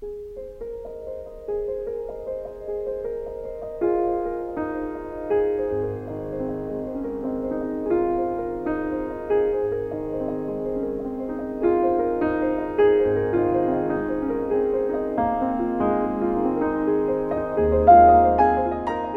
Thank you.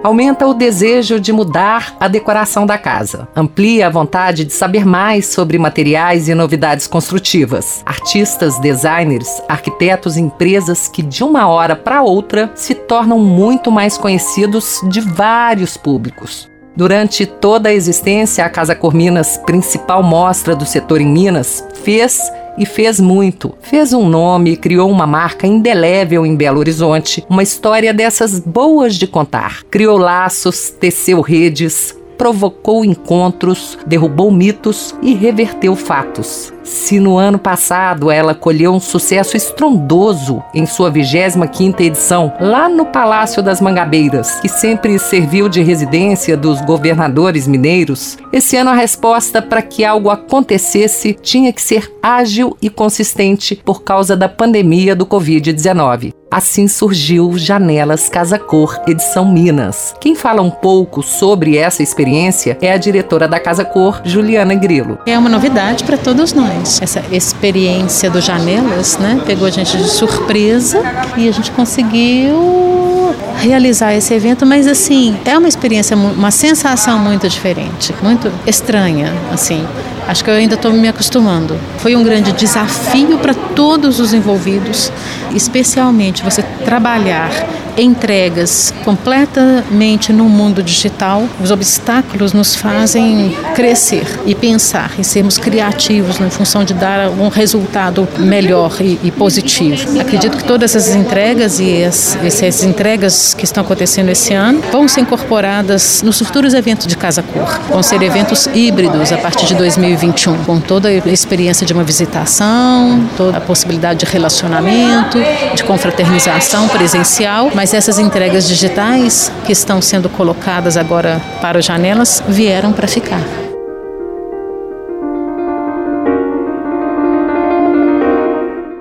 Aumenta o desejo de mudar a decoração da casa. Amplia a vontade de saber mais sobre materiais e novidades construtivas. Artistas, designers, arquitetos e empresas que de uma hora para outra se tornam muito mais conhecidos de vários públicos. Durante toda a existência, a Casa Corminas, principal mostra do setor em Minas, fez e fez muito. Fez um nome, criou uma marca indelével em Belo Horizonte, uma história dessas boas de contar. Criou laços, teceu redes, provocou encontros, derrubou mitos e reverteu fatos. Se no ano passado ela colheu um sucesso estrondoso em sua 25ª edição, lá no Palácio das Mangabeiras, que sempre serviu de residência dos governadores mineiros, esse ano a resposta para que algo acontecesse tinha que ser ágil e consistente por causa da pandemia do Covid-19. Assim surgiu Janelas Casa Cor, edição Minas. Quem fala um pouco sobre essa experiência é a diretora da Casa Cor, Juliana Grilo. É uma novidade para todos nós. Essa experiência do Janelas, né, pegou a gente de surpresa e a gente conseguiu realizar esse evento, mas assim, é uma experiência, uma sensação muito diferente, muito estranha, assim. Acho que eu ainda estou me acostumando. Foi um grande desafio para todos os envolvidos, especialmente você trabalhar entregas completamente no mundo digital. Os obstáculos nos fazem crescer e pensar e sermos criativos em função de dar um resultado melhor e, e positivo. Acredito que todas essas entregas e as, essas entregas que estão acontecendo esse ano vão ser incorporadas nos futuros eventos de Casa Cor. Vão ser eventos híbridos a partir de 2021, com toda a experiência de uma visitação, toda a possibilidade de relacionamento, de confraternização presencial, mas essas entregas digitais que estão sendo colocadas agora para as janelas vieram para ficar.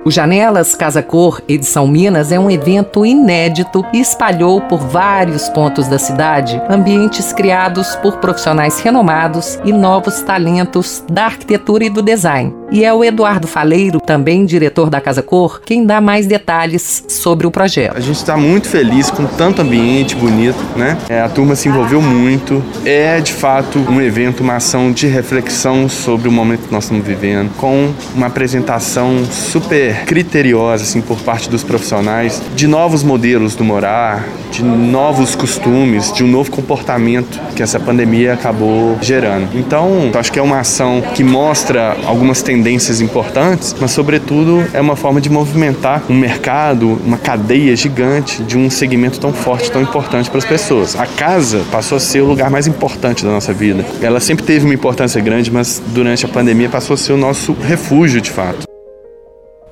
O Janelas Casa Cor Edição Minas é um evento inédito e espalhou por vários pontos da cidade ambientes criados por profissionais renomados e novos talentos da arquitetura e do design. E é o Eduardo Faleiro, também diretor da Casa Cor, quem dá mais detalhes sobre o projeto. A gente está muito feliz com tanto ambiente bonito, né? É, a turma se envolveu muito. É de fato um evento, uma ação de reflexão sobre o momento que nós estamos vivendo, com uma apresentação super criteriosa assim por parte dos profissionais de novos modelos do morar, de novos costumes, de um novo comportamento que essa pandemia acabou gerando. Então, acho que é uma ação que mostra algumas tendências importantes, mas sobretudo é uma forma de movimentar um mercado, uma cadeia gigante de um segmento tão forte, tão importante para as pessoas. A casa passou a ser o lugar mais importante da nossa vida. Ela sempre teve uma importância grande, mas durante a pandemia passou a ser o nosso refúgio de fato.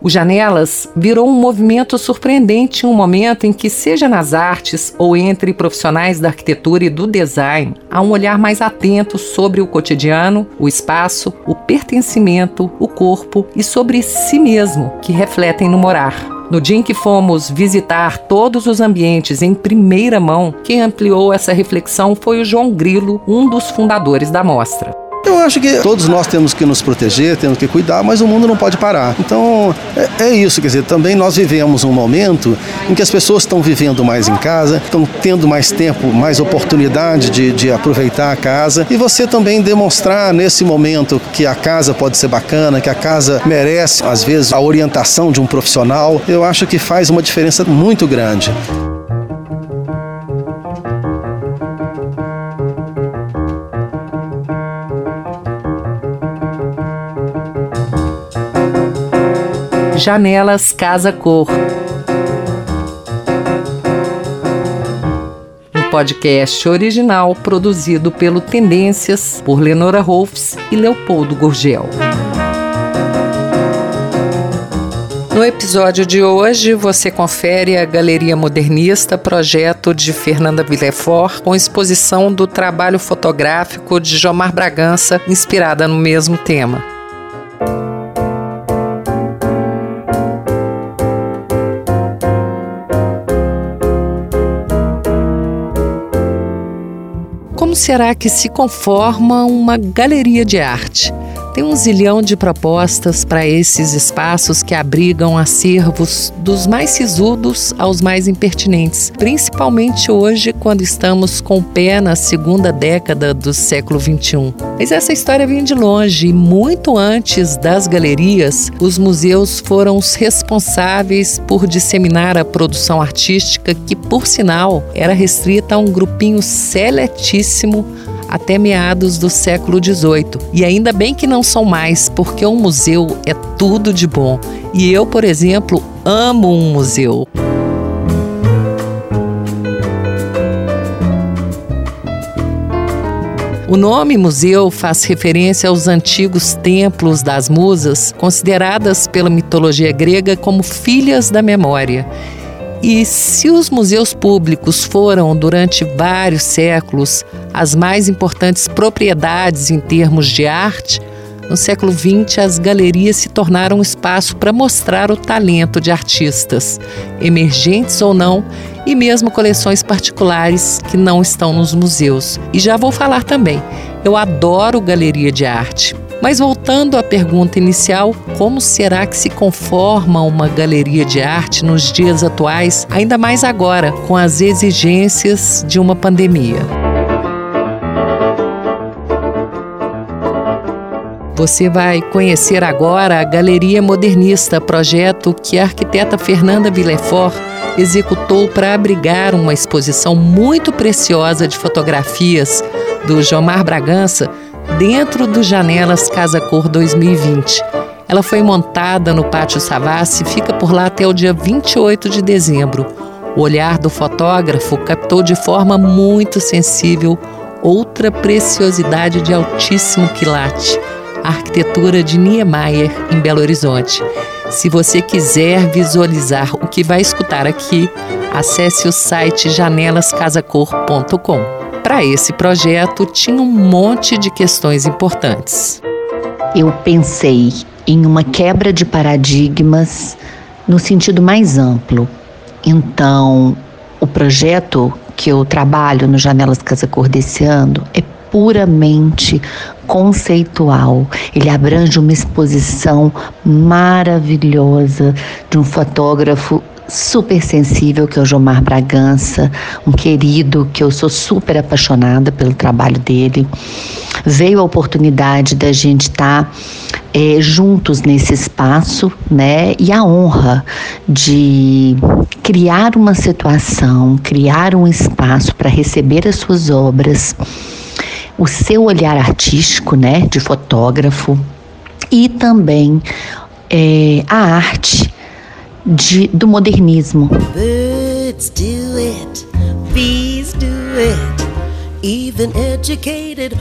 O Janelas virou um movimento surpreendente em um momento em que, seja nas artes ou entre profissionais da arquitetura e do design, há um olhar mais atento sobre o cotidiano, o espaço, o pertencimento, o corpo e sobre si mesmo, que refletem no morar. No dia em que fomos visitar todos os ambientes em primeira mão, quem ampliou essa reflexão foi o João Grilo, um dos fundadores da mostra. Eu acho que todos nós temos que nos proteger, temos que cuidar, mas o mundo não pode parar. Então é, é, isso, quer dizer, também nós vivemos um momento em que as pessoas estão vivendo mais em casa, estão tendo mais tempo, mais oportunidade de, de aproveitar a casa e você também demonstrar nesse momento que a casa pode ser bacana, que a casa merece, às vezes, a orientação de um profissional, eu acho que faz uma diferença muito grande. Janelas Casa Cor. Um podcast original produzido pelo Tendências por Lenora Rolfs e Leopoldo Gurgel. No episódio de hoje, você confere a Galeria Modernista, projeto de Fernanda Villefort, com exposição do trabalho fotográfico de Jomar Bragança, inspirada no mesmo tema. Será que se conforma uma galeria de arte? Tem um zilhão de propostas para esses espaços que abrigam acervos dos mais sisudos aos mais impertinentes, principalmente hoje, quando estamos com o pé na segunda década do século XXI. Mas essa história vem de longe e muito antes das galerias, os museus foram os responsáveis por disseminar a produção artística, que, por sinal, era restrita a um grupinho seletíssimo até meados do século XVIII. E ainda bem que não são mais, porque um museu é tudo de bom. E eu, por exemplo, amo um museu. O nome museu faz referência aos antigos templos das musas, consideradas pela mitologia grega como filhas da memória. E se os museus públicos foram, durante vários séculos, as mais importantes propriedades em termos de arte, no século XX as galerias se tornaram um espaço para mostrar o talento de artistas, emergentes ou não, e mesmo coleções particulares que não estão nos museus. E já vou falar também, eu adoro galeria de arte. Mas voltando à pergunta inicial, como será que se conforma uma galeria de arte nos dias atuais, ainda mais agora, com as exigências de uma pandemia? Você vai conhecer agora a Galeria Modernista, projeto que a arquiteta Fernanda Villefort executou para abrigar uma exposição muito preciosa de fotografias do Jomar Bragança dentro do Janelas Casa Cor 2020. Ela foi montada no Pátio Savassi e fica por lá até o dia 28 de dezembro. O olhar do fotógrafo captou de forma muito sensível outra preciosidade de altíssimo quilate, a arquitetura de Niemeyer, em Belo Horizonte. Se você quiser visualizar o que vai escutar aqui, acesse o site janelascasacor.com. Para esse projeto, tinha um monte de questões importantes. Eu pensei em uma quebra de paradigmas no sentido mais amplo. Então, o projeto que eu trabalho no Janelas Casa Cor desse ano é puramente conceitual. Ele abrange uma exposição maravilhosa de um fotógrafo super sensível, que é o Jomar Bragança, um querido que eu sou super apaixonada pelo trabalho dele. Veio a oportunidade da gente estar tá, é, juntos nesse espaço, né? E a honra de criar uma situação, criar um espaço para receber as suas obras, o seu olhar artístico, né? De fotógrafo e também é, a arte de, do modernismo. Birds do it, bees do it, even educated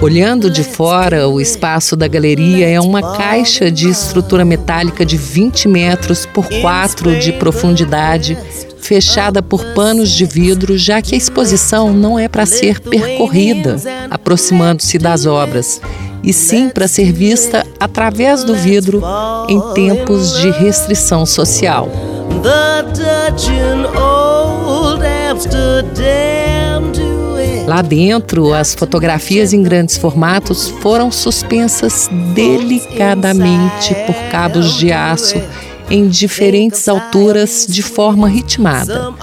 Olhando de fora, o espaço da galeria é uma caixa de estrutura metálica de 20 metros por 4 de profundidade, fechada por panos de vidro, já que a exposição não é para ser percorrida, aproximando-se das obras e sim para ser vista através do vidro em tempos de restrição social. Lá dentro, as fotografias em grandes formatos foram suspensas delicadamente por cabos de aço em diferentes alturas de forma ritmada.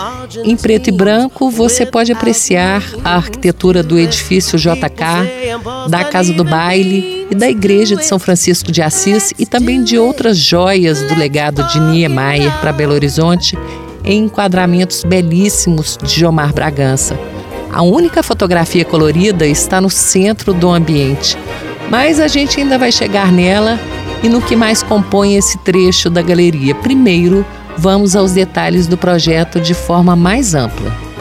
Em preto e branco, você pode apreciar a arquitetura do edifício JK, da Casa do Baile e da Igreja de São Francisco de Assis e também de outras joias do legado de Niemeyer para Belo Horizonte em enquadramentos belíssimos de Jomar Bragança. A única fotografia colorida está no centro do ambiente, mas a gente ainda vai chegar nela e no que mais compõe esse trecho da galeria. Primeiro, vamos aos detalhes do projeto de forma mais ampla.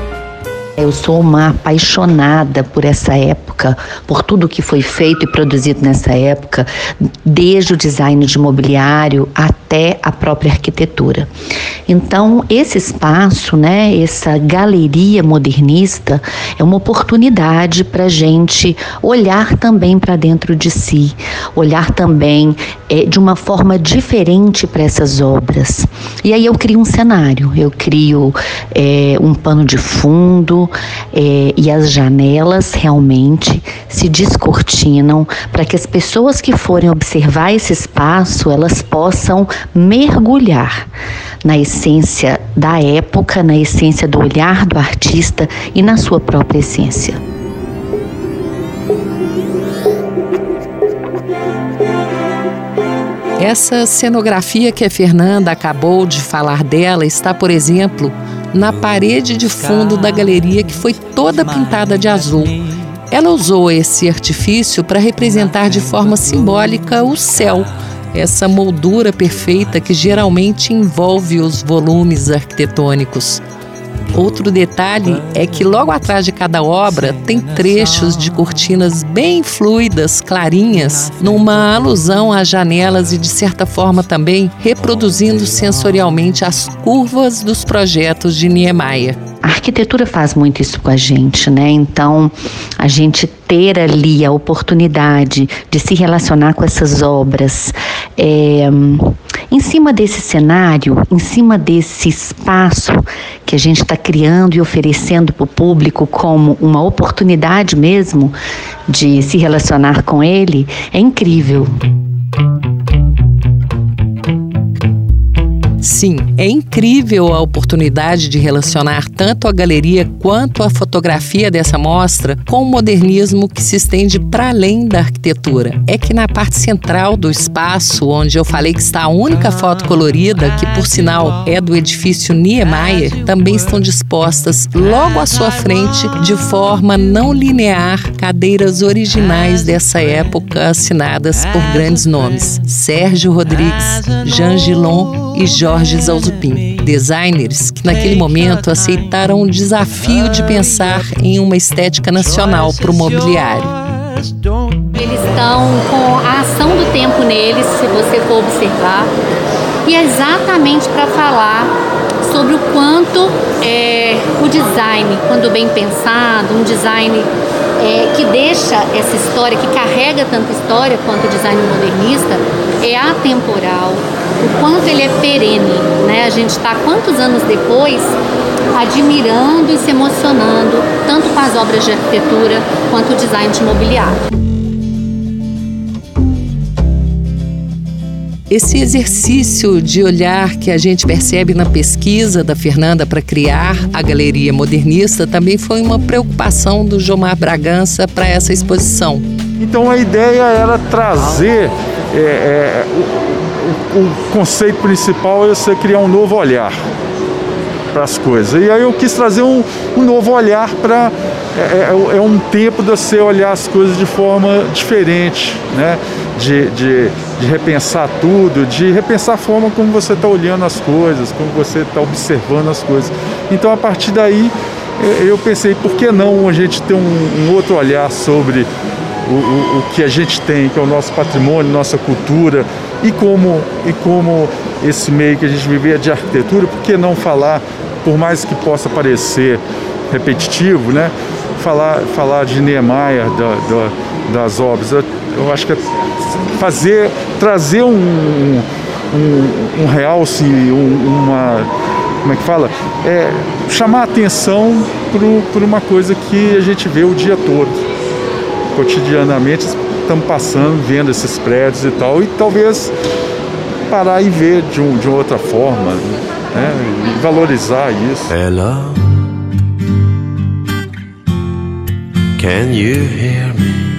Eu sou uma apaixonada por essa época, por tudo que foi feito e produzido nessa época, desde o design de mobiliário até a própria arquitetura. Então, esse espaço, né, essa galeria modernista, é uma oportunidade para a gente olhar também para dentro de si, olhar também é, de uma forma diferente para essas obras. E aí eu crio um cenário, eu crio é, um pano de fundo, é, e as janelas realmente se descortinam para que as pessoas que forem observar esse espaço elas possam mergulhar na essência da época, na essência do olhar do artista e na sua própria essência. Essa cenografia que a Fernanda acabou de falar dela está, por exemplo, na parede de fundo da galeria que foi toda pintada de azul. Ela usou esse artifício para representar de forma simbólica o céu, essa moldura perfeita que geralmente envolve os volumes arquitetônicos. Outro detalhe é que logo atrás de cada obra tem trechos de cortinas bem fluidas, clarinhas, numa alusão às janelas e de certa forma também reproduzindo sensorialmente as curvas dos projetos de Niemeyer. A arquitetura faz muito isso com a gente, né? Então, a gente ter ali a oportunidade de se relacionar com essas obras, é, em cima desse cenário, em cima desse espaço que a gente está criando e oferecendo para o público como uma oportunidade mesmo de se relacionar com ele, é incrível. Sim, é incrível a oportunidade de relacionar tanto a galeria quanto a fotografia dessa mostra com o modernismo que se estende para além da arquitetura. É que na parte central do espaço, onde eu falei que está a única foto colorida, que por sinal é do edifício Niemeyer, também estão dispostas logo à sua frente, de forma não linear, cadeiras originais dessa época assinadas por grandes nomes: Sérgio Rodrigues, Jean Gilon e Jorge Jorge Zalzupin, designers que naquele momento aceitaram o desafio de pensar em uma estética nacional para o mobiliário. Eles estão com a ação do tempo neles, se você for observar, e é exatamente para falar sobre o quanto é, o design, quando bem pensado, um design é, que deixa essa história, que carrega tanta história quanto o design modernista, é atemporal, o quanto ele é perene. Né? A gente está quantos anos depois admirando e se emocionando tanto com as obras de arquitetura quanto o design de mobiliário. Esse exercício de olhar que a gente percebe na pesquisa da Fernanda para criar a galeria modernista também foi uma preocupação do Jomar Bragança para essa exposição. Então a ideia era trazer é, é, o, conceito principal é você criar um novo olhar para as coisas. E aí eu quis trazer um, um novo olhar para é, é, é, um tempo de você olhar as coisas de forma diferente, né? De, de, de repensar tudo, de repensar a forma como você está olhando as coisas, como você está observando as coisas. Então a partir daí eu pensei, por que não a gente ter um, um outro olhar sobre o, o, que a gente tem, que é o nosso patrimônio, nossa cultura, e como, e como esse meio que a gente vive é de arquitetura, por que não falar, por mais que possa parecer repetitivo, né? falar, falar de Niemeyer, da, da, das obras. Eu, eu, acho que é fazer, trazer um, um, um realce, um, uma. Como é que fala? É, chamar atenção por uma coisa que a gente vê o dia todo. Cotidianamente estamos passando, vendo esses prédios e tal, e talvez parar e ver de, um, de outra forma, né? E valorizar isso. Hello.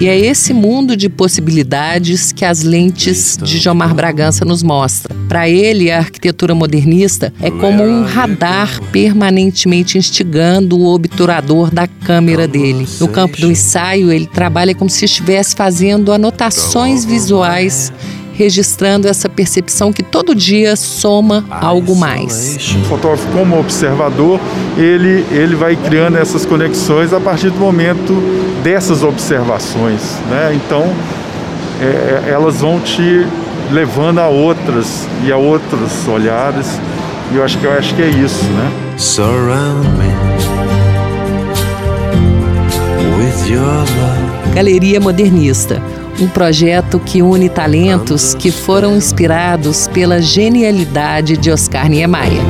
E é esse mundo de possibilidades que as lentes de Jomar Bragança nos mostra. Para ele, a arquitetura modernista é como um radar permanentemente instigando o obturador da câmera dele. No campo do ensaio, ele trabalha como se estivesse fazendo anotações visuais registrando essa percepção que todo dia soma algo mais. O fotógrafo, como observador, ele, ele vai criando essas conexões a partir do momento dessas observações. Né? Então, é, é elas vão te levando a outras e a outros olhares. E eu acho que eu acho que é isso, né? Surround me with your love. Galeria Modernista um projeto que une talentos que foram inspirados pela genialidade de Oscar Niemeyer.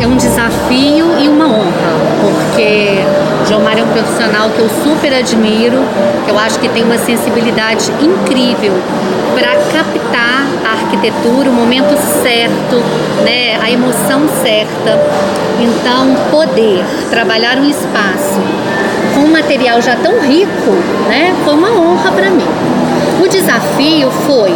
É um desafio e uma honra, porque porque Gilmar é um profissional que eu super admiro, que eu acho que tem uma sensibilidade incrível para captar a arquitetura, o momento certo, né, a emoção certa. Então, poder trabalhar um espaço com um material já tão rico, né, foi uma honra para mim. O desafio foi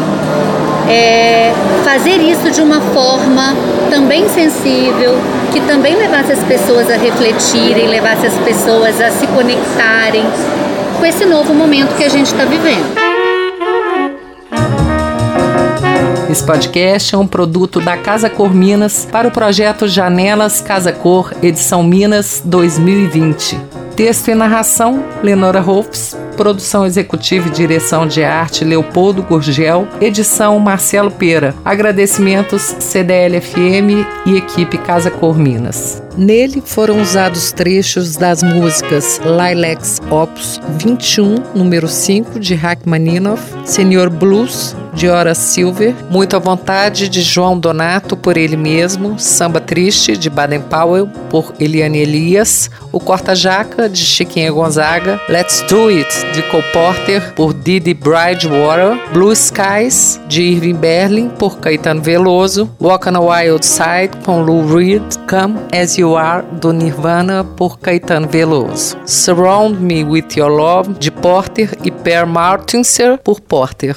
é, fazer isso de uma forma também sensível, que também levasse as pessoas a refletirem, levasse as pessoas a se conectarem com esse novo momento que a gente está vivendo. Esse podcast é um produto da Casa Cor Minas para o projeto Janelas Casa Cor, edição Minas 2020. Texto e narração: Lenora Rolfs. Produção executiva e direção de arte Leopoldo Gurgel, edição Marcelo Pera. Agradecimentos CDL-FM e equipe Casa Cor Minas. Nele foram usados trechos das músicas Lilacs Opus 21, número 5, de Rachmaninoff, Senhor Blues, de Hora Silver, Muito à Vontade, de João Donato, por ele mesmo, Samba Triste, de Baden Powell, por Eliane Elias, O Corta-Jaca, de Chiquinha Gonzaga, Let's Do It, de Cole Porter, por Didi Bridgewater, Blue Skies, de Irving Berlin, por Caetano Veloso, Walk on a Wild Side, com Lou Reed, Come As You Are, do Nirvana, por Caetano Veloso, Surround Me With Your Love, de Porter. E Per Martinser, por Porter.